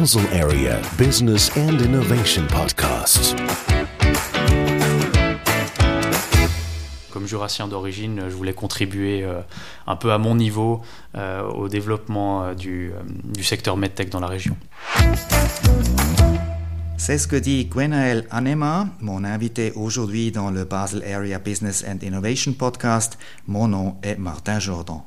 Basel Area Business and Innovation Podcast. Comme jurassien d'origine, je voulais contribuer euh, un peu à mon niveau euh, au développement euh, du, du secteur medtech dans la région. C'est ce que dit Gwenaël Anema, mon invité aujourd'hui dans le Basel Area Business and Innovation Podcast. Mon nom est Martin Jordan.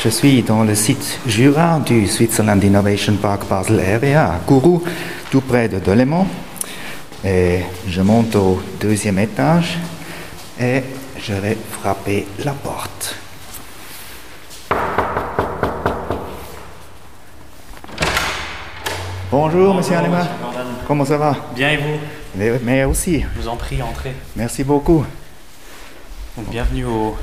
Je suis dans le site Jura du Switzerland Innovation Park Basel Area à Kourou, tout près de Delémont. Et je monte au deuxième étage et je vais frapper la porte. Bonjour, monsieur Anema. Comment ça va? Bien et vous? Mais, mais aussi. Je vous en prie, entrez. Merci beaucoup. Donc, bienvenue au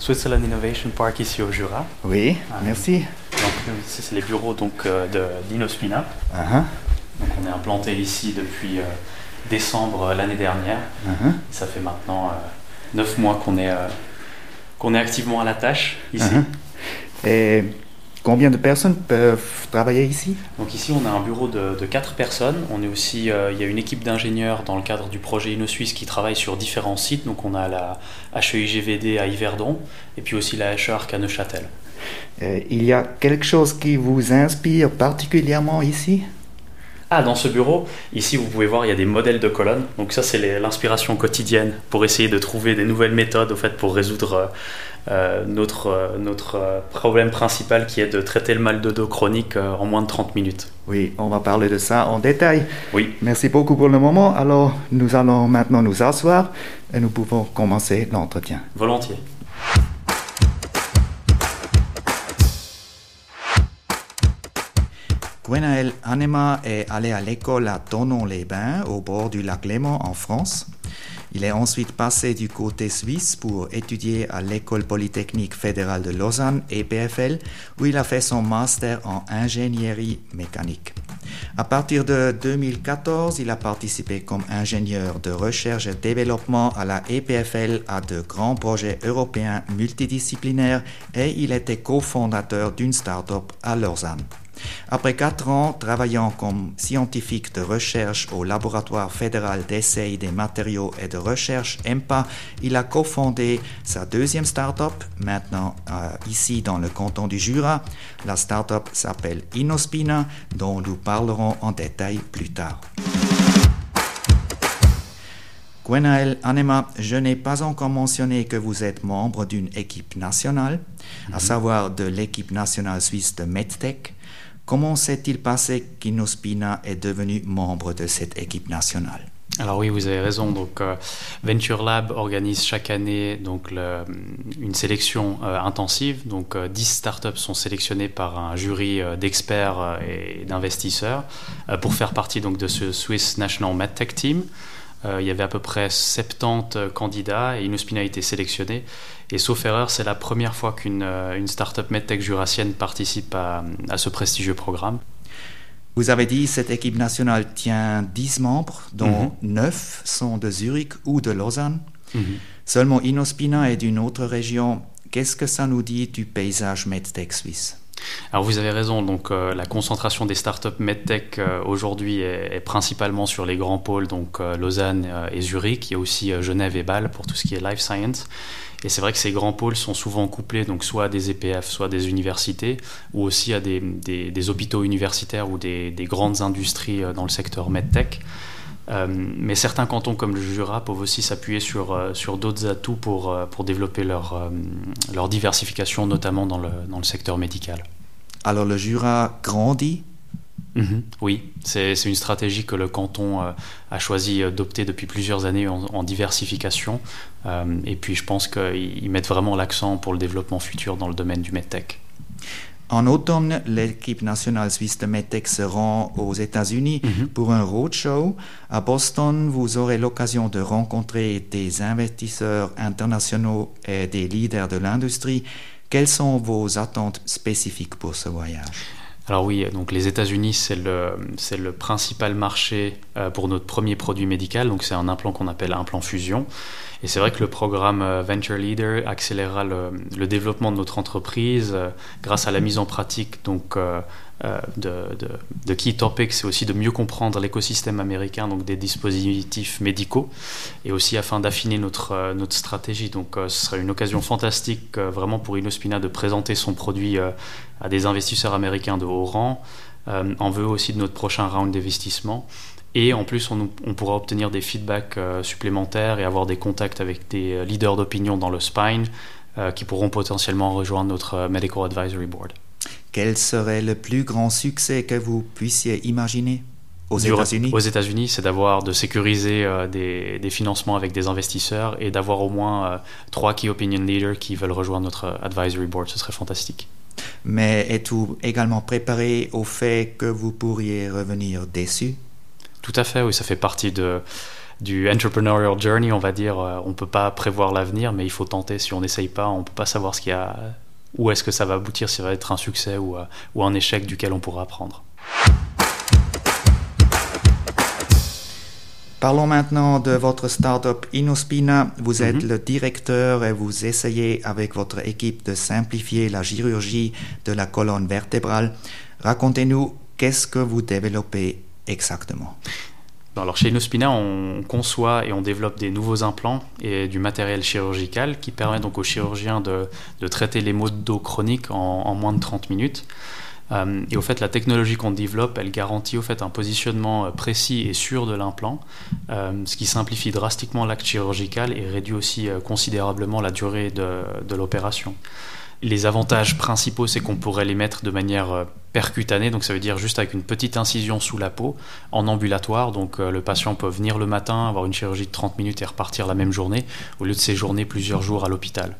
Switzerland Innovation Park ici au Jura. Oui, merci. Donc, c'est les bureaux donc, euh, de d'Inospina. Uh-huh, Donc, on est implanté ici depuis euh, décembre euh, l'année dernière. uh-huh, Ça fait maintenant neuf mois qu'on est, qu'on est activement à la tâche ici. uh-huh. Et combien de personnes peuvent travailler ici Donc ici, on a un bureau de, de quatre personnes. On est aussi, euh, il y a une équipe d'ingénieurs dans le cadre du projet InnoSuisse qui travaille sur différents sites. Donc on a la HEIGVD à Yverdon et puis aussi la HEARC à Neuchâtel. Euh, Il y a quelque chose qui vous inspire particulièrement ici? Ah, dans ce bureau, ici vous pouvez voir, il y a des modèles de colonnes. Donc ça, c'est l'inspiration quotidienne pour essayer de trouver des nouvelles méthodes au fait, pour résoudre euh, notre, euh, notre euh, problème principal qui est de traiter le mal de dos chronique en moins de 30 minutes. Oui, on va parler de ça en détail. Oui, Merci beaucoup pour le moment. Alors, nous allons maintenant nous asseoir et nous pouvons commencer l'entretien. volontiers. Gwenaël Anema est allé à l'école à Tonon-les-Bains, au bord du lac Léman, en France. Il est ensuite passé du côté suisse pour étudier à l'École polytechnique fédérale de Lausanne, EPFL, où il a fait son master en ingénierie mécanique. À partir de 2014, il a participé comme ingénieur de recherche et développement à la EPFL à de grands projets européens multidisciplinaires et il était cofondateur d'une start-up à Lausanne. Après quatre ans travaillant comme scientifique de recherche au laboratoire fédéral d'essai des matériaux et de recherche EMPA, il a cofondé sa deuxième start-up, maintenant euh, ici dans le canton du Jura. La start-up s'appelle Innospina, dont nous parlerons en détail plus tard. Gwenaël Anema, je n'ai pas encore mentionné que vous êtes membre d'une équipe nationale, à savoir de l'équipe nationale suisse de MedTech. Comment s'est-il passé qu'Innospina est devenu membre de cette équipe nationale? Alors oui, vous avez raison. Donc euh, Venture Lab organise chaque année donc une sélection euh, intensive. Donc euh, 10 startups sont sélectionnées par un jury euh, d'experts et d'investisseurs pour faire partie donc de ce Swiss National MedTech Team. Euh, il y avait à peu près 70 candidats et Innospina a été sélectionné. Et sauf erreur, c'est la première fois qu'une euh, une startup MedTech jurassienne participe à, à ce prestigieux programme. Vous avez dit cette équipe nationale tient 10 membres, dont Mhm. 9 sont de Zurich ou de Lausanne. Mhm. Seulement Innospina est d'une autre région. Qu'est-ce que ça nous dit du paysage MedTech suisse? Alors vous avez raison, donc euh, la concentration des startups medtech euh, aujourd'hui est, est principalement sur les grands pôles, donc euh, Lausanne euh, et Zurich. Il y a aussi euh, Genève et Bâle pour tout ce qui est life science. Et c'est vrai que ces grands pôles sont souvent couplés donc soit à des EPF, soit à des universités, ou aussi à des, des- des hôpitaux universitaires ou des, des grandes industries euh, dans le secteur medtech. Euh, mais certains cantons comme le Jura peuvent aussi s'appuyer sur, euh, sur d'autres atouts pour, euh, pour développer leur, leur diversification, notamment dans le, dans le secteur médical. Alors le Jura grandit? Mhm, Oui, c'est une stratégie que le canton euh, a choisi d'opter depuis plusieurs années en, en diversification. Euh, et puis je pense qu'ils ils mettent vraiment l'accent pour le développement futur dans le domaine du medtech. En automne, l'équipe nationale suisse de MedTech se rend aux États-Unis Mhm. pour un roadshow. À Boston, vous aurez l'occasion de rencontrer des investisseurs internationaux et des leaders de l'industrie. Quelles sont vos attentes spécifiques pour ce voyage? Alors oui, donc les États-Unis, c'est le, le principal marché euh, pour notre premier produit médical. Donc c'est un implant qu'on appelle implant fusion. Et c'est vrai que le programme euh, Venture Leader accélérera le, développement de notre entreprise euh, grâce à la mise en pratique donc, de, de, de, Key Topics, c'est aussi de mieux comprendre l'écosystème américain, donc des dispositifs médicaux, et aussi afin d'affiner notre, notre stratégie. Donc ce serait une occasion fantastique vraiment pour Inospina de présenter son produit à des investisseurs américains de haut rang, en vue aussi de notre prochain round d'investissement. Et en plus, on, on, pourra obtenir des feedbacks euh, supplémentaires et avoir des contacts avec des euh, leaders d'opinion dans le spine euh, qui pourront potentiellement rejoindre notre euh, Medical Advisory Board. Quel serait le plus grand succès que vous puissiez imaginer aux États-Unis? Aux États-Unis, c'est d'avoir de sécuriser euh, des, des, financements avec des investisseurs et d'avoir au moins euh, trois key opinion leaders qui veulent rejoindre notre advisory board. Ce serait fantastique. Mais êtes-vous également préparé au fait que vous pourriez revenir déçu? Tout à fait, oui, ça fait partie de, du entrepreneurial journey, on va dire. On ne peut pas prévoir l'avenir, mais il faut tenter. Si on n'essaye pas, on ne peut pas savoir ce qu'il y a, où est-ce que ça va aboutir, si ça va être un succès ou, ou un échec duquel on pourra apprendre. Parlons maintenant de votre startup Inospina. Vous mm -hmm. êtes le directeur et vous essayez avec votre équipe de simplifier la chirurgie de la colonne vertébrale. Racontez-nous qu'est-ce que vous développez exactement? Alors chez Inospina, on conçoit et on développe des nouveaux implants et du matériel chirurgical qui permet donc aux chirurgiens de, de traiter les maux de dos chroniques en, en, moins de 30 minutes. Euh, et au fait, la technologie qu'on développe, elle garantit au fait un positionnement précis et sûr de l'implant, euh, ce qui simplifie drastiquement l'acte chirurgical et réduit aussi euh, considérablement la durée de, de l'opération. Les avantages principaux, c'est qu'on pourrait les mettre de manière euh, percutanée, donc ça veut dire juste avec une petite incision sous la peau, en ambulatoire. Donc euh, le patient peut venir le matin, avoir une chirurgie de 30 minutes et repartir la même journée, au lieu de séjourner plusieurs jours à l'hôpital.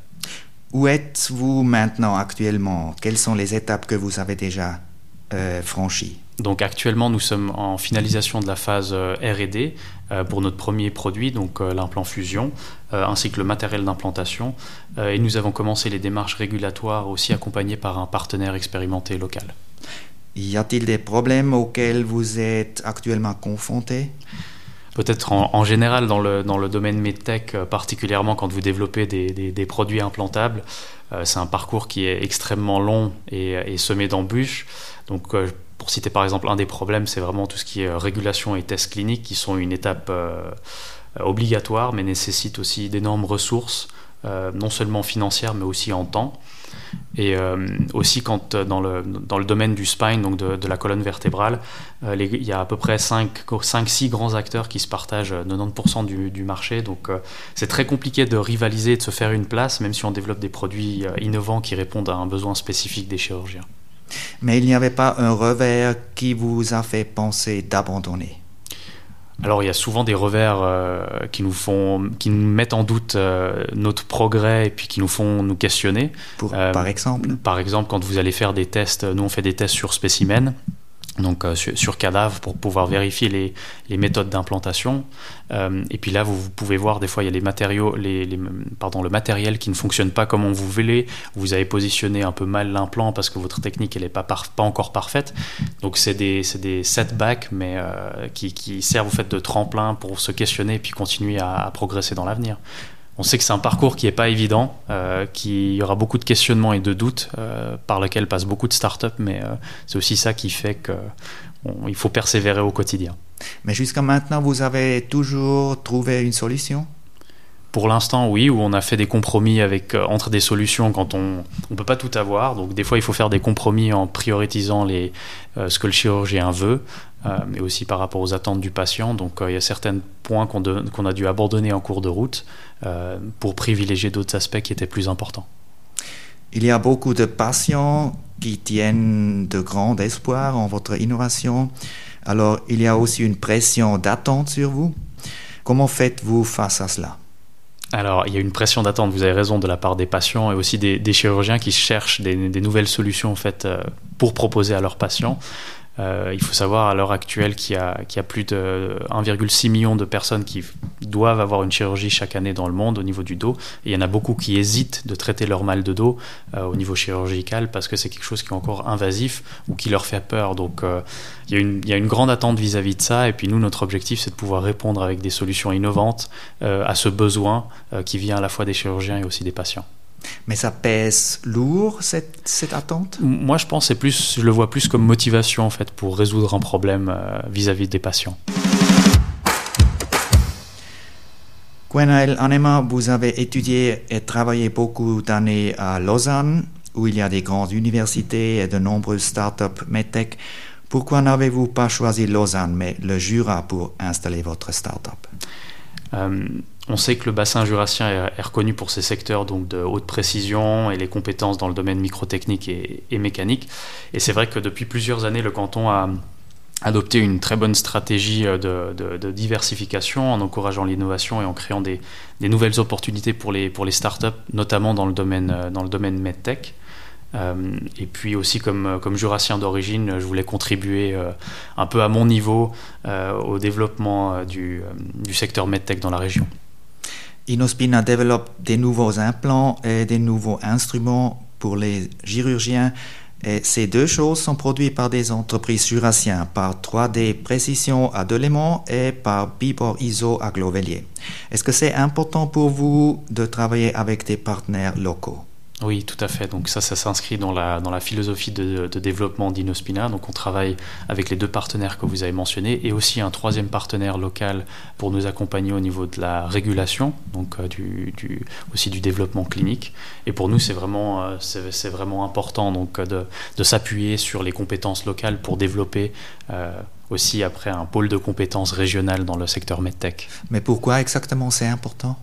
Où êtes-vous maintenant actuellement? Quelles sont les étapes que vous avez déjà euh, franchies? Donc actuellement, nous sommes en finalisation de la phase euh, R&D euh, pour notre premier produit, donc l'implant fusion, ainsi que le matériel d'implantation. Et nous avons commencé les démarches régulatoires aussi accompagnées par un partenaire expérimenté local. Y a-t-il des problèmes auxquels vous êtes actuellement confrontés? Peut-être en, général dans le, dans le domaine medtech, euh, particulièrement quand vous développez des, des, produits implantables, euh, c'est un parcours qui est extrêmement long et, semé d'embûches. Donc euh, pour citer par exemple un des problèmes, c'est vraiment tout ce qui est régulation et tests cliniques qui sont une étape obligatoire mais nécessitent aussi d'énormes ressources, non seulement financières mais aussi en temps. Et euh, aussi quand euh, dans le, dans le domaine du spine, donc de, la colonne vertébrale, euh, il y a à peu près 5-6 grands acteurs qui se partagent 90% du, marché. Donc c'est très compliqué de rivaliser et de se faire une place, même si on développe des produits innovants qui répondent à un besoin spécifique des chirurgiens. Mais il n'y avait pas un revers qui vous a fait penser d'abandonner? Alors il y a souvent des revers euh, qui nous font, qui nous mettent en doute euh, notre progrès et puis qui nous font nous questionner. Pour, euh, par exemple? Par exemple, quand vous allez faire des tests, nous on fait des tests sur spécimens donc euh, sur, sur cadavre pour pouvoir vérifier les, les méthodes d'implantation. Euh, et puis là vous, vous pouvez voir des fois il y a les matériaux les, les, pardon, le matériel qui ne fonctionne pas comme on vous voulez vous avez positionné un peu mal l'implant parce que votre technique elle n'est pas, pas encore parfaite. Donc c'est des, des setbacks mais euh, qui, qui servent au fait de tremplin pour se questionner et puis continuer à, à progresser dans l'avenir on sait que c'est un parcours qui n'est pas évident, euh, qu'il y aura beaucoup de questionnements et de doutes, euh, par lequel passent beaucoup de startups, mais euh, c'est aussi ça qui fait qu'il faut persévérer au quotidien. Mais jusqu'à maintenant, vous avez toujours trouvé une solution? Pour l'instant, oui, où on a fait des compromis euh, entre des solutions quand on ne peut pas tout avoir. Donc, des fois, il faut faire des compromis en prioritisant euh, ce que le chirurgien veut, euh, mais aussi par rapport aux attentes du patient. Donc, il y a certains points qu'on qu a dû abandonner en cours de route pour privilégier d'autres aspects qui étaient plus importants. Il y a beaucoup de patients qui tiennent de grands espoirs en votre innovation. Alors, il y a aussi une pression d'attente sur vous. Comment faites-vous face à cela? Alors, il y a une pression d'attente, vous avez raison, de la part des patients et aussi des, chirurgiens qui cherchent des, des, nouvelles solutions en fait, euh, pour proposer à leurs patients. Euh, il faut savoir à l'heure actuelle qu'il y, a plus de 1,6 million de personnes qui doivent avoir une chirurgie chaque année dans le monde au niveau du dos. Et il y en a beaucoup qui hésitent de traiter leur mal de dos au niveau chirurgical parce que c'est quelque chose qui est encore invasif ou qui leur fait peur. Donc il, y a une, il y a une grande attente vis-à-vis de ça. Et puis nous, notre objectif, c'est de pouvoir répondre avec des solutions innovantes à ce besoin qui vient à la fois des chirurgiens et aussi des patients. Mais ça pèse lourd, cette, cette attente? Moi, je pense, c'est plus, je le vois plus comme motivation, en fait, pour résoudre un problème euh, vis-à-vis des patients. Gwenaël Anema, vous avez étudié et travaillé beaucoup d'années à Lausanne, où il y a des grandes universités et de nombreuses startups medtech. Pourquoi n'avez-vous pas choisi Lausanne, mais le Jura pour installer votre startup? Euh, on sait que le bassin jurassien est, reconnu pour ses secteurs donc de haute précision et les compétences dans le domaine microtechnique et, mécanique. Et c'est vrai que depuis plusieurs années, le canton a adopté une très bonne stratégie euh, de, diversification en encourageant l'innovation et en créant des, nouvelles opportunités pour les, pour les startups, notamment dans le domaine, euh, dans le medtech. Euh, et puis aussi comme, comme jurassien d'origine, je voulais contribuer un peu à mon niveau au développement du, du secteur medtech dans la région. Inospina développe des nouveaux implants et des nouveaux instruments pour les chirurgiens. Et ces deux choses sont produites par des entreprises jurassiennes, par 3D Précision à Delémont et par Bibor ISO à Glovellier. Est-ce que c'est important pour vous de travailler avec des partenaires locaux? Oui, tout à fait. Donc ça, ça s'inscrit dans la, dans la philosophie de, développement d'Inospina. Donc on travaille avec les deux partenaires que vous avez mentionnés et aussi un troisième partenaire local pour nous accompagner au niveau de la régulation, donc euh, aussi du développement clinique. Et pour nous, c'est vraiment, euh, vraiment important donc, de, de s'appuyer sur les compétences locales pour développer euh, aussi après un pôle de compétences régionales dans le secteur medtech. Mais pourquoi exactement c'est important?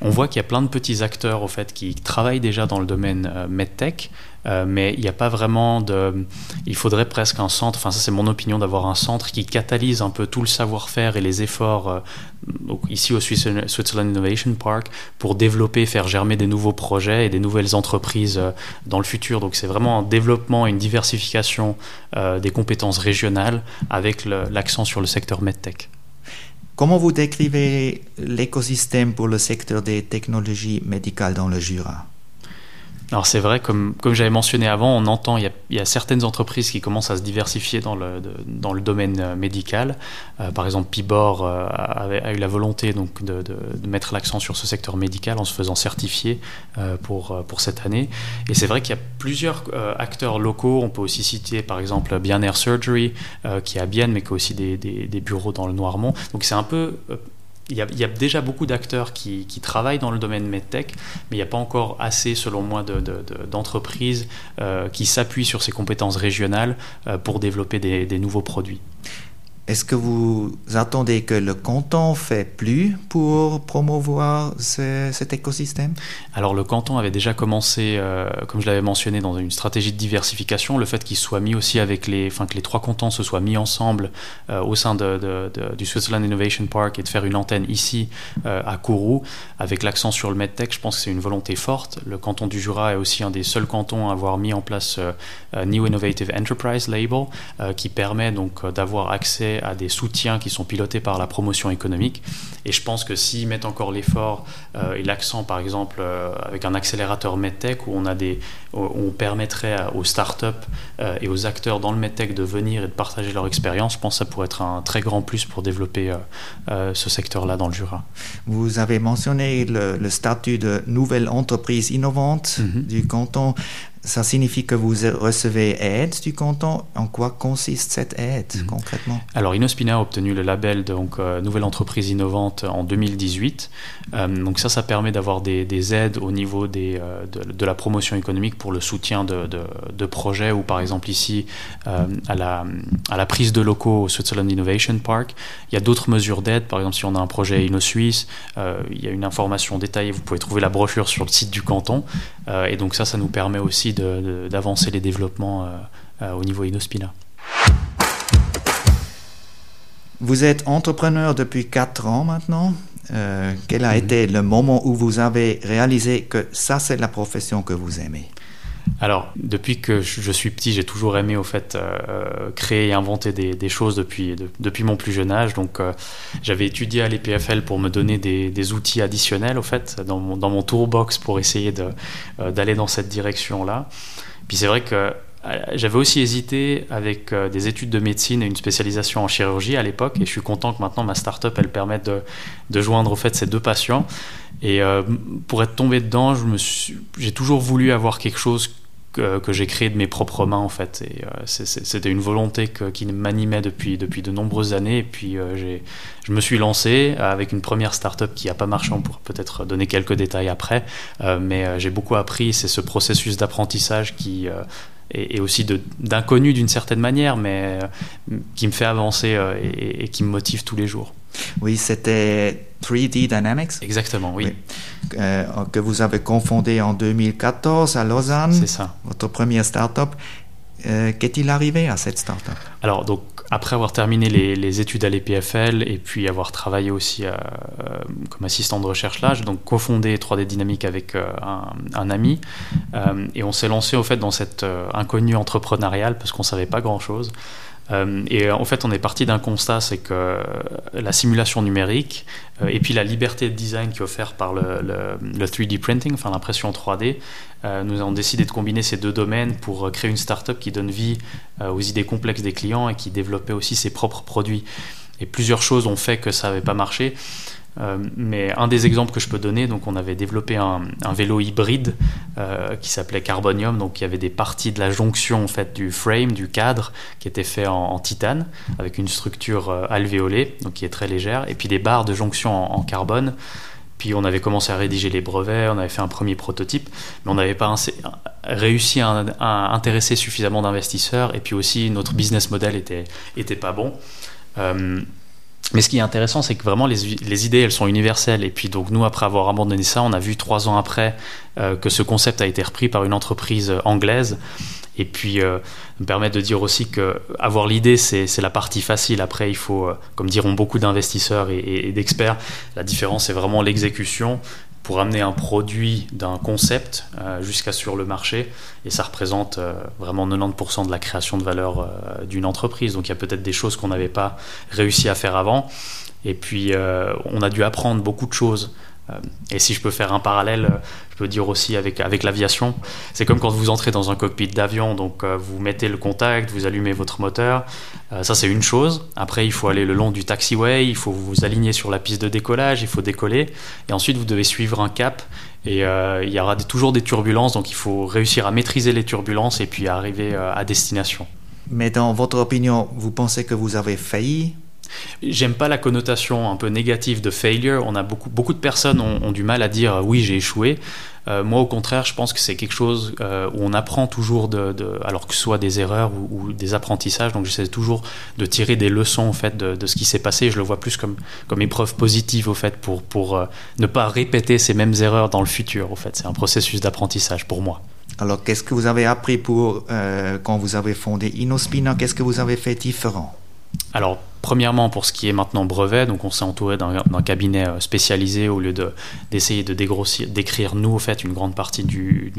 On voit qu'il y a plein de petits acteurs au fait qui travaillent déjà dans le domaine euh, medtech, euh, mais il n'y a pas vraiment de. Il faudrait presque un centre. Enfin, ça c'est mon opinion d'avoir un centre qui catalyse un peu tout le savoir-faire et les efforts euh, ici au Switzerland Innovation Park pour développer, faire germer des nouveaux projets et des nouvelles entreprises dans le futur. Donc c'est vraiment un développement une diversification des compétences régionales avec l'accent sur le secteur medtech. Comment vous décrivez l'écosystème pour le secteur des technologies médicales dans le Jura? Alors c'est vrai, comme, comme j'avais mentionné avant, on entend, il y, a, certaines entreprises qui commencent à se diversifier dans le, dans le domaine euh, médical. Euh, par exemple, Pibor euh, a, eu la volonté donc, de, de, mettre l'accent sur ce secteur médical en se faisant certifier pour, pour cette année. Et c'est vrai qu'il y a plusieurs acteurs locaux. On peut aussi citer par exemple Bien Air Surgery, qui est à Bienne, mais qui a aussi des, des, des bureaux dans le Noirmont. Donc c'est un peu il y, a, déjà beaucoup d'acteurs qui, travaillent dans le domaine medtech, mais il n'y a pas encore assez, selon moi, d'entreprises euh, qui s'appuient sur ces compétences régionales euh, pour développer des nouveaux produits. Est-ce que vous attendez que le canton fait plus pour promouvoir cet écosystème? Alors le canton avait déjà commencé, euh, comme je l'avais mentionné, dans une stratégie de diversification. Le fait qu'il soit mis aussi avec les, enfin que les trois cantons se soient mis ensemble euh, au sein de, du Switzerland Innovation Park et de faire une antenne ici euh, à Kourou, avec l'accent sur le medtech, je pense que c'est une volonté forte. Le canton du Jura est aussi un des seuls cantons à avoir mis en place New Innovative Enterprise Label, qui permet donc d'avoir accès à des soutiens qui sont pilotés par la promotion économique. Et je pense que s'ils mettent encore l'effort euh, et l'accent, par exemple, euh, avec un accélérateur MedTech où on, a des, on permettrait aux startups euh, et aux acteurs dans le MedTech de venir et de partager leur expérience, je pense que ça pourrait être un très grand plus pour développer ce secteur-là dans le Jura. Vous avez mentionné le, statut de nouvelle entreprise innovante mm-hmm. du canton ça signifie que vous recevez aide du canton. En quoi consiste cette aide mhm. concrètement? Alors Inospina a obtenu le label donc euh, nouvelle entreprise innovante en 2018. Euh, donc ça, ça permet d'avoir des, aides au niveau des, euh, de, la promotion économique pour le soutien de, de, projets ou par exemple ici à, la, à la prise de locaux au Switzerland Innovation Park. Il y a d'autres mesures d'aide. Par exemple, si on a un projet InnoSuisse, il y a une information détaillée. Vous pouvez trouver la brochure sur le site du canton. et donc ça, ça nous permet aussi d'avancer les développements euh, euh, au niveau Inospina. Vous êtes entrepreneur depuis 4 ans maintenant. Euh, quel a mhm. été le moment où vous avez réalisé que ça, c'est la profession que vous aimez? Alors, depuis que je suis petit, j'ai toujours aimé au fait euh, créer et inventer des, choses depuis, depuis mon plus jeune âge. Donc, euh, j'avais étudié à l'EPFL pour me donner des, outils additionnels au fait dans mon, dans mon pour essayer euh, d'aller dans cette direction-là. Puis c'est vrai que j'avais aussi hésité avec des études de médecine et une spécialisation en chirurgie à l'époque, et je suis content que maintenant ma start-up elle permette de, joindre au fait ces deux passions. Et pour être tombé dedans, j'ai toujours voulu avoir quelque chose que, j'ai créé de mes propres mains en fait. Euh, c'était une volonté qui m'animait depuis, depuis de nombreuses années. Et puis euh, je me suis lancé avec une première start-up qui n'a pas marché. On pourra peut-être donner quelques détails après. Euh, mais j'ai beaucoup appris. C'est ce processus d'apprentissage qui et, aussi d'inconnu d'une certaine manière, mais qui me fait avancer et, qui me motive tous les jours. Oui, c'était 3D Dynamics. Exactement, oui. Euh, que vous avez confondé en 2014 à Lausanne. C'est ça. Votre première start-up. Euh, qu'est-il arrivé à cette start-up? Alors, donc, après avoir terminé les, études à l'EPFL et puis avoir travaillé aussi euh, comme assistant de recherche là, j'ai donc cofondé 3D Dynamics avec un, un, ami et on s'est lancé au fait dans cette inconnue entrepreneuriale parce qu'on savait pas grand-chose. Euh, et en fait, on est parti d'un constat, c'est que la simulation numérique euh, et puis la liberté de design qui est offerte par le, le, 3D printing, enfin l'impression 3D, euh, nous avons décidé de combiner ces deux domaines pour créer une start-up qui donne vie aux idées complexes des clients et qui développait aussi ses propres produits. Et plusieurs choses ont fait que ça n'avait pas marché. Euh, mais un des exemples que je peux donner, donc on avait développé un, vélo hybride euh, qui s'appelait Carbonium, donc il y avait des parties de la jonction en fait du frame, du cadre, qui étaient faits en, titane avec une structure euh, alvéolée, donc qui est très légère, et puis des barres de jonction en, carbone. Puis on avait commencé à rédiger les brevets, on avait fait un premier prototype, mais on n'avait pas réussi à, intéresser suffisamment d'investisseurs, et puis aussi notre business model était, était pas bon. Mais ce qui est intéressant, c'est que vraiment les, idées, elles sont universelles. Et puis donc nous, après avoir abandonné ça, on a vu trois ans après euh, que ce concept a été repris par une entreprise anglaise. Et puis euh, me permet de dire aussi que avoir l'idée, c'est la partie facile. Après, il faut, euh, comme diront beaucoup d'investisseurs et, et d'experts, la différence, c'est vraiment l'exécution pour amener un produit d'un concept euh, jusqu'à sur le marché. Et ça représente euh, vraiment 90% de la création de valeur euh, d'une entreprise. Donc il y a peut-être des choses qu'on n'avait pas réussi à faire avant. Et puis on a dû apprendre beaucoup de choses et si je peux faire un parallèle, euh, je peux dire aussi avec, avec l'aviation, c'est comme quand vous entrez dans un cockpit d'avion, donc euh, vous mettez le contact, vous allumez votre moteur, ça c'est une chose. Après, il faut aller le long du taxiway, il faut vous aligner sur la piste de décollage, il faut décoller, et ensuite vous devez suivre un cap, et il y aura toujours des turbulences, donc il faut réussir à maîtriser les turbulences et puis arriver à destination. Mais dans votre opinion, vous pensez que vous avez failli J'aime pas la connotation un peu négative de failure. On a beaucoup, beaucoup de personnes ont, du mal à dire oui j'ai échoué. Euh, moi au contraire, je pense que c'est quelque chose euh, où on apprend toujours de, alors que ce soit des erreurs ou, des apprentissages. Donc j'essaie toujours de tirer des leçons en fait de, ce qui s'est passé. Je le vois plus comme comme épreuve positive au fait pour pour euh, ne pas répéter ces mêmes erreurs dans le futur. Au fait, c'est un processus d'apprentissage pour moi. Alors qu'est-ce que vous avez appris pour quand vous avez fondé Inospina? Qu'est-ce que vous avez fait différent? Alors, premièrement, pour ce qui est maintenant brevet, donc on s'est entouré d'un cabinet euh, spécialisé au lieu d'essayer de, dégrossir, d'écrire nous, au fait, une grande partie du,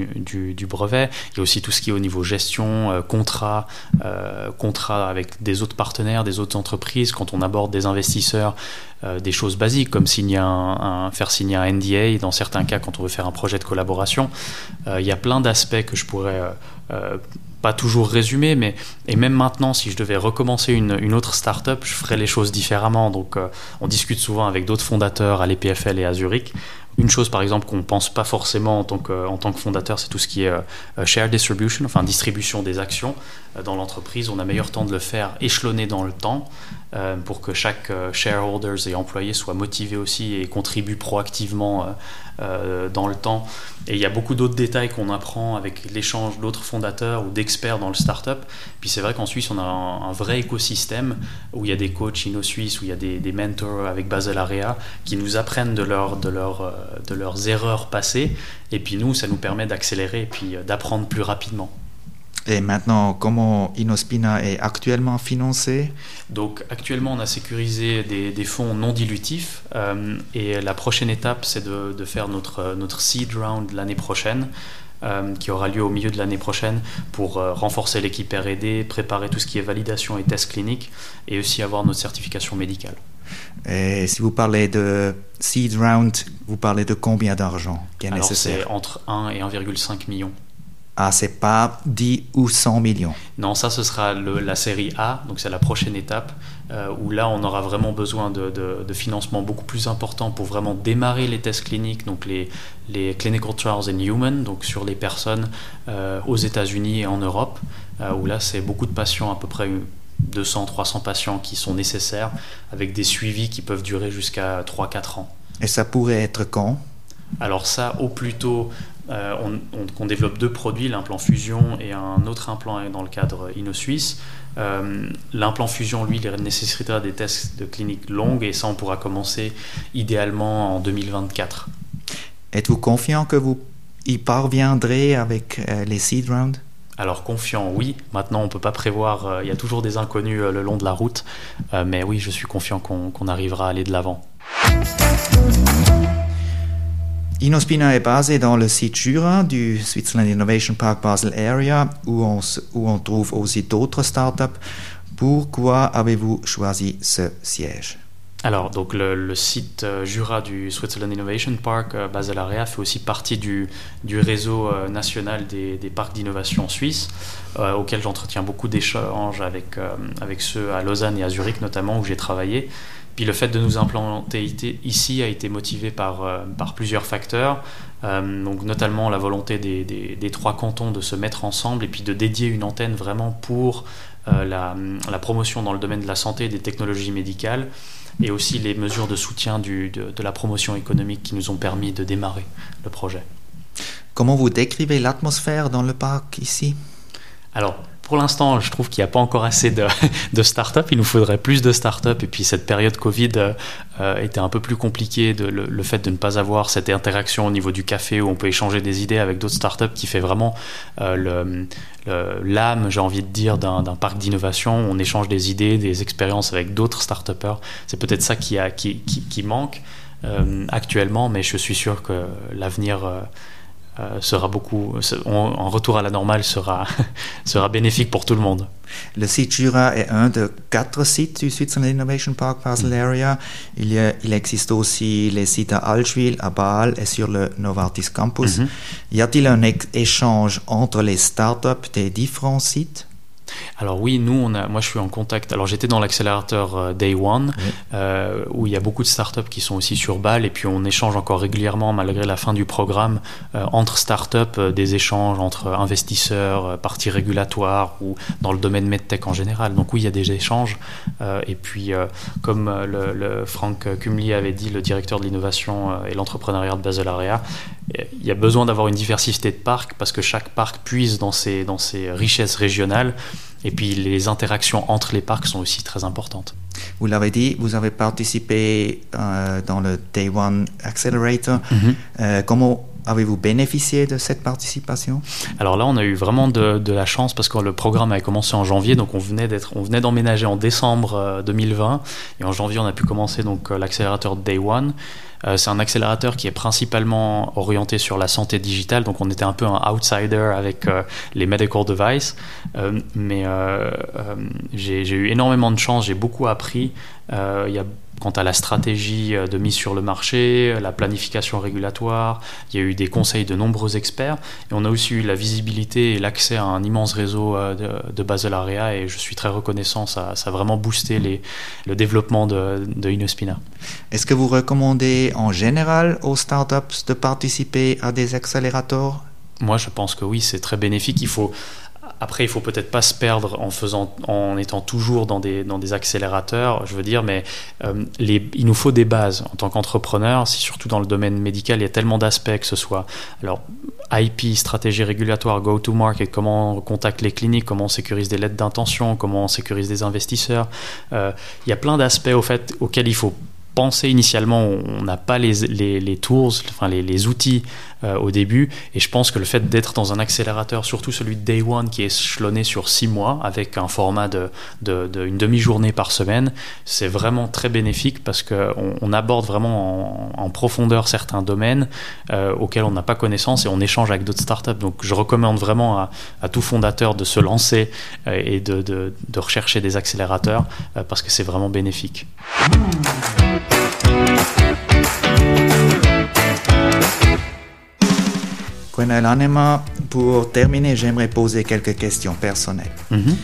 brevet. Il y a aussi tout ce qui est au niveau gestion, euh, contrat, euh, contrat avec des autres partenaires, des autres entreprises, quand on aborde des investisseurs, des choses basiques comme signer un, faire signer un NDA, dans certains cas, quand on veut faire un projet de collaboration. il y a plein d'aspects que je pourrais pas toujours résumé, mais et même maintenant, si je devais recommencer une, autre startup, je ferais les choses différemment. Donc, euh, on discute souvent avec d'autres fondateurs à l'EPFL et à Zurich. Une chose, par exemple, qu'on ne pense pas forcément en tant que, tant que fondateur, c'est tout ce qui est euh, share distribution, enfin distribution des actions euh, dans l'entreprise. On a meilleur temps de le faire échelonné dans le temps pour que chaque shareholders et employés soit motivé aussi et contribue proactivement euh, dans le temps. Et il y a beaucoup d'autres détails qu'on apprend avec l'échange d'autres fondateurs ou d'experts dans le startup. Puis c'est vrai qu'en Suisse, on a un, vrai écosystème où il y a des coachs inno-suisses, où il y a des, mentors avec Basel Area qui nous apprennent de, de, euh, de leurs erreurs passées. Et puis nous, ça nous permet d'accélérer et puis euh, d'apprendre plus rapidement. Et maintenant, comment Inospina est actuellement financé Donc actuellement, on a sécurisé des, fonds non dilutifs euh, et la prochaine étape, c'est de, faire notre, notre seed round l'année prochaine. qui aura lieu au milieu de l'année prochaine pour renforcer l'équipe RD, préparer tout ce qui est validation et tests cliniques et aussi avoir notre certification médicale. Et si vous parlez de seed round, vous parlez de combien d'argent qui est Alors c'est entre 1 et 1,5 million. Ah, c'est pas 10 ou 100 millions. Non, ça, ce sera la série A, donc c'est la prochaine étape, euh, où là, on aura vraiment besoin de, de, financement beaucoup plus important pour vraiment démarrer les tests cliniques, donc les, les clinical trials in human, donc sur les personnes euh, aux États-Unis et en Europe, euh, où là, c'est beaucoup de patients, à peu près 200, 300 patients qui sont nécessaires, avec des suivis qui peuvent durer jusqu'à 3-4 ans. Et ça pourrait être quand? Alors ça, au plus tôt, euh, on, développe deux produits, l'implant fusion et un autre implant dans le cadre InnoSuisse. Euh, l'implant fusion, lui, il nécessitera des tests de clinique longues et ça, on pourra commencer idéalement en 2024. Êtes-vous confiant que vous y parviendrez avec euh, les seed rounds? Alors confiant, oui. Maintenant, on ne peut pas prévoir, il y a toujours des inconnus le long de la route, mais oui, je suis confiant qu'on arrivera à aller de l'avant. Inospina est basé dans le site Jura du Switzerland Innovation Park Basel Area où on, trouve aussi d'autres startups. Pourquoi avez-vous choisi ce siège? Alors, donc le, site euh, Jura du Switzerland Innovation Park euh, Basel Area fait aussi partie du, réseau euh, national des, parcs d'innovation suisses, auquel j'entretiens beaucoup d'échanges avec ceux à Lausanne et à Zurich notamment, où j'ai travaillé. Puis le fait de nous implanter ici a été motivé par, euh, par plusieurs facteurs, euh, donc notamment la volonté des, des, trois cantons de se mettre ensemble et puis de dédier une antenne vraiment pour euh, la, la, promotion dans le domaine de la santé et des technologies médicales, et aussi les mesures de soutien du, de, de la promotion économique qui nous ont permis de démarrer le projet. Comment vous décrivez l'atmosphère dans le parc ici? Alors, pour l'instant, je trouve qu'il n'y a pas encore assez de, de start-up. Il nous faudrait plus de start-up. Et puis, cette période Covid euh, était un peu plus compliquée. Le, fait de ne pas avoir cette interaction au niveau du café où on peut échanger des idées avec d'autres start-up qui fait vraiment euh, l'âme, j'ai envie de dire, d'un parc d'innovation. On échange des idées, des expériences avec d'autres start-upers. C'est peut-être ça qui, manque euh, actuellement, mais je suis sûr que l'avenir euh, euh, sera beaucoup, en retour à la normale sera, sera bénéfique pour tout le monde. Le site Jura est un de quatre sites du Switzerland Innovation Park Basel mm. Area. Il, y a, il existe aussi les sites à Allschwil, à Bâle et sur le Novartis Campus. Mm-hmm. Y a-t-il un échange entre les startups des différents sites? Alors oui, nous, on a, moi je suis en contact. Alors j'étais dans l'accélérateur euh, Day One, euh, où il y a beaucoup de startups qui sont aussi sur Bâle, et puis on échange encore régulièrement, malgré la fin du programme, euh, entre startups, des échanges entre investisseurs, parties régulatoires ou dans le domaine medtech en général. Donc oui, il y a des échanges. et puis, comme le, le, Franck Kumli avait dit, le directeur de l'innovation et l'entrepreneuriat de Basel Area, il y a besoin d'avoir une diversité de parcs parce que chaque parc puise dans ses, dans ses richesses régionales et puis les interactions entre les parcs sont aussi très importantes. Vous l'avez dit, vous avez participé euh, dans le Day One Accelerator. Mm-hmm. Euh, comment Avez-vous bénéficié de cette participation? Alors là, on a eu vraiment de, de, la chance parce que le programme a commencé en janvier, donc on venait d'être, on venait d'emménager en décembre 2020 euh, et en janvier, on a pu commencer donc l'accélérateur Day One. Euh, c'est un accélérateur qui est principalement orienté sur la santé digitale, donc on était un peu un outsider avec euh, les medical devices, euh, mais j'ai eu énormément de chance, j'ai beaucoup appris. Quant à la stratégie de mise sur le marché, la planification régulatoire. Il y a eu des conseils de nombreux experts et on a aussi eu la visibilité et l'accès à un immense réseau euh, de, Basel Area et je suis très reconnaissant. Ça, a vraiment boosté le développement de, de Inospina. Est-ce que vous recommandez en général aux startups de participer à des accélérateurs? Moi, je pense que oui, c'est très bénéfique. Il faut après, il faut peut-être pas se perdre en faisant, en étant toujours dans des, dans des accélérateurs, je veux dire, mais euh, il nous faut des bases en tant qu'entrepreneur. Si surtout dans le domaine médical, il y a tellement d'aspects que ce soit, alors IP, stratégie régulatoire, go-to-market, comment on contacte les cliniques, comment on sécurise des lettres d'intention, comment on sécurise des investisseurs. Euh, il y a plein d'aspects au fait auxquels il faut pensé initialement, on n'a pas les, les, les, enfin les, les outils euh, au début. Et je pense que le fait d'être dans un accélérateur, surtout celui de Day One, qui est échelonné sur six mois, avec un format de, une demi-journée par semaine, c'est vraiment très bénéfique parce qu'on on aborde vraiment en, profondeur certains domaines euh, auxquels on n'a pas connaissance et on échange avec d'autres startups. Donc je recommande vraiment à, tout fondateur de se lancer euh, et de, rechercher des accélérateurs parce que c'est vraiment bénéfique. Gwenaël Anema, pour terminer, j'aimerais poser quelques questions personnelles. -hmm.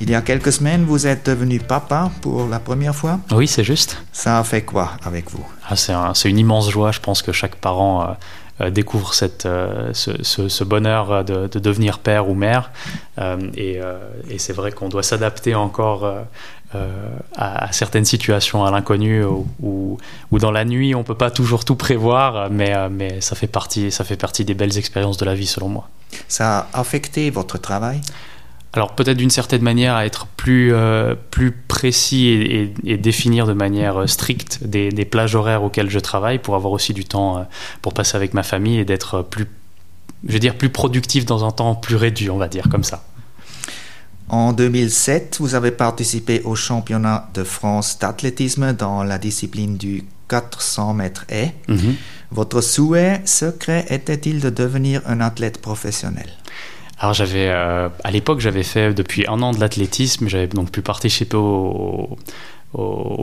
Il y a quelques semaines, vous êtes devenu papa pour la première fois? Oui, c'est juste. Ça a fait quoi avec vous? Ah, C'est un, une immense joie. Je pense que chaque parent euh, euh, découvre cette, euh, ce, ce, ce, bonheur de, de, devenir père ou mère. Euh, et, et c'est vrai qu'on doit s'adapter encore à, à, certaines situations, à l'inconnu, ou, ou, dans la nuit, on peut pas toujours tout prévoir, mais, mais ça, fait partie, ça fait partie des belles expériences de la vie, selon moi. Ça a affecté votre travail? Alors peut-être d'une certaine manière à être plus, euh, plus précis et, et, et, définir de manière stricte des, des, plages horaires auxquelles je travaille pour avoir aussi du temps euh, pour passer avec ma famille et d'être plus, je veux dire, plus productif dans un temps plus réduit, on va dire comme ça. En 2007, vous avez participé au championnat de France d'athlétisme dans la discipline du 400 mètres haies. Mm -hmm. Votre souhait secret était-il de devenir un athlète professionnel? Alors j'avais euh, à l'époque j'avais fait depuis un an de l'athlétisme, j'avais donc pu participer au,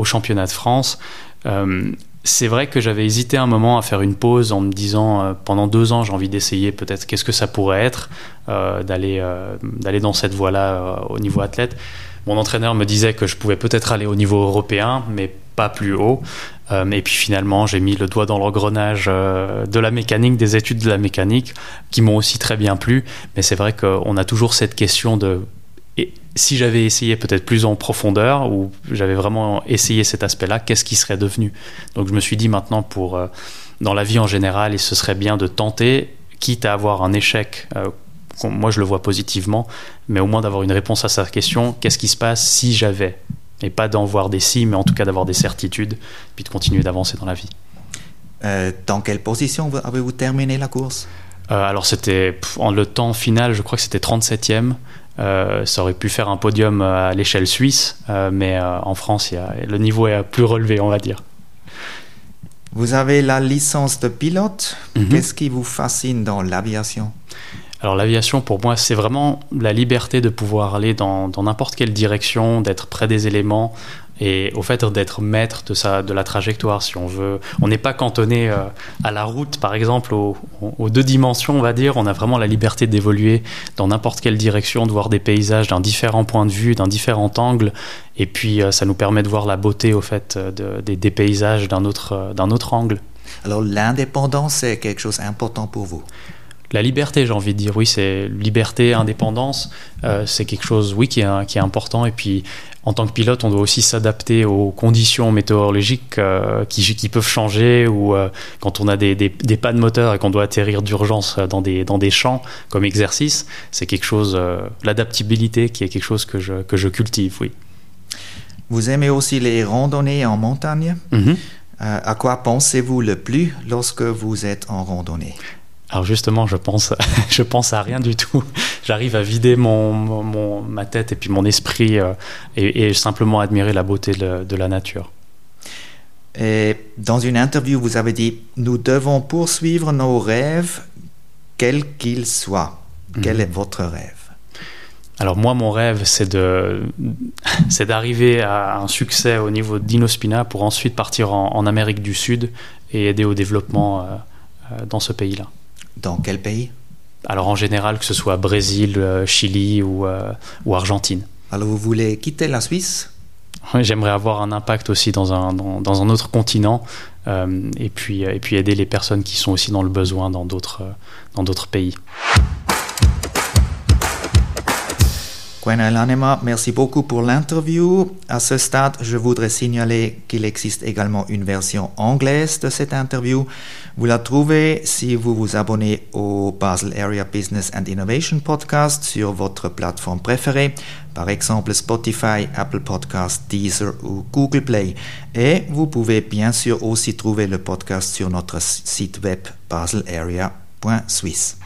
championnat de France. Euh, c'est vrai que j'avais hésité un moment à faire une pause en me disant euh, pendant deux ans j'ai envie d'essayer peut-être qu'est-ce que ça pourrait être d'aller d'aller dans cette voie-là au niveau athlète. Mon entraîneur me disait que je pouvais peut-être aller au niveau européen, mais pas plus haut. Euh, et puis finalement, j'ai mis le doigt dans l'engrenage euh, de la mécanique, des études de la mécanique, qui m'ont aussi très bien plu. Mais c'est vrai qu'on a toujours cette question de et si j'avais essayé peut-être plus en profondeur ou j'avais vraiment essayé cet aspect-là, qu'est-ce qui serait devenu? Donc je me suis dit maintenant pour euh, dans la vie en général, et ce serait bien de tenter, quitte à avoir un échec. Moi, je le vois positivement, mais au moins d'avoir une réponse à sa question qu'est-ce qui se passe si j'avais et pas d'en voir des si, mais en tout cas d'avoir des certitudes, puis de continuer d'avancer dans la vie. Euh, dans quelle position avez-vous terminé la course? Euh, Alors c'était en le temps final, je crois que c'était 37e. Euh, ça aurait pu faire un podium à l'échelle suisse, mais en France, y a, le niveau est plus relevé, on va dire. Vous avez la licence de pilote. Mm -hmm. Qu'est-ce qui vous fascine dans l'aviation? Alors l'aviation, pour moi, c'est vraiment la liberté de pouvoir aller dans n'importe quelle direction, d'être près des éléments et au fait d'être maître de, sa, de la trajectoire, si on veut. On n'est pas cantonné euh, à la route, par exemple, aux, deux dimensions, on va dire. On a vraiment la liberté d'évoluer dans n'importe quelle direction, de voir des paysages d'un différent point de vue, d'un différent angle. Et puis, euh, ça nous permet de voir la beauté, au fait, de, des paysages d'un autre, euh, d'un autre angle. Alors l'indépendance, c'est quelque chose d'important pour vous? La liberté, j'ai envie de dire. Oui, c'est liberté, indépendance, euh, c'est quelque chose, oui, qui est, qui est important. Et puis, en tant que pilote, on doit aussi s'adapter aux conditions météorologiques euh, qui, qui, peuvent changer ou euh, quand on a des, des, des pannes moteurs et qu'on doit atterrir d'urgence dans des, dans des champs comme exercice, c'est quelque chose, euh, l'adaptabilité qui est quelque chose que je, que je cultive, oui. Vous aimez aussi les randonnées en montagne? Mm -hmm. À quoi pensez-vous le plus lorsque vous êtes en randonnée? Alors justement, je pense, je pense à rien du tout. J'arrive à vider mon, mon, ma tête et puis mon esprit euh, et, et, simplement admirer la beauté de, de, la nature. Et dans une interview, vous avez dit Nous devons poursuivre nos rêves, quels qu'ils soient. Quel est votre rêve? Alors moi, mon rêve, c'est de, c'est d'arriver à un succès au niveau d'Inospina pour ensuite partir en, en, Amérique du Sud et aider au développement euh, euh, dans ce pays-là. Dans quel pays? Alors en général, que ce soit Brésil, euh, Chili ou, euh, ou Argentine. Alors vous voulez quitter la Suisse? Oui, J'aimerais avoir un impact aussi dans un, dans, dans un autre continent euh, et, puis, et puis aider les personnes qui sont aussi dans le besoin dans d'autres pays. Gwen Lanema, merci beaucoup pour l'interview. À ce stade, je voudrais signaler qu'il existe également une version anglaise de cette interview. Vous la trouvez si vous vous abonnez au Basel Area Business and Innovation Podcast sur votre plateforme préférée, par exemple Spotify, Apple Podcast, Deezer ou Google Play. Et vous pouvez bien sûr aussi trouver le podcast sur notre site web baselarea.swiss.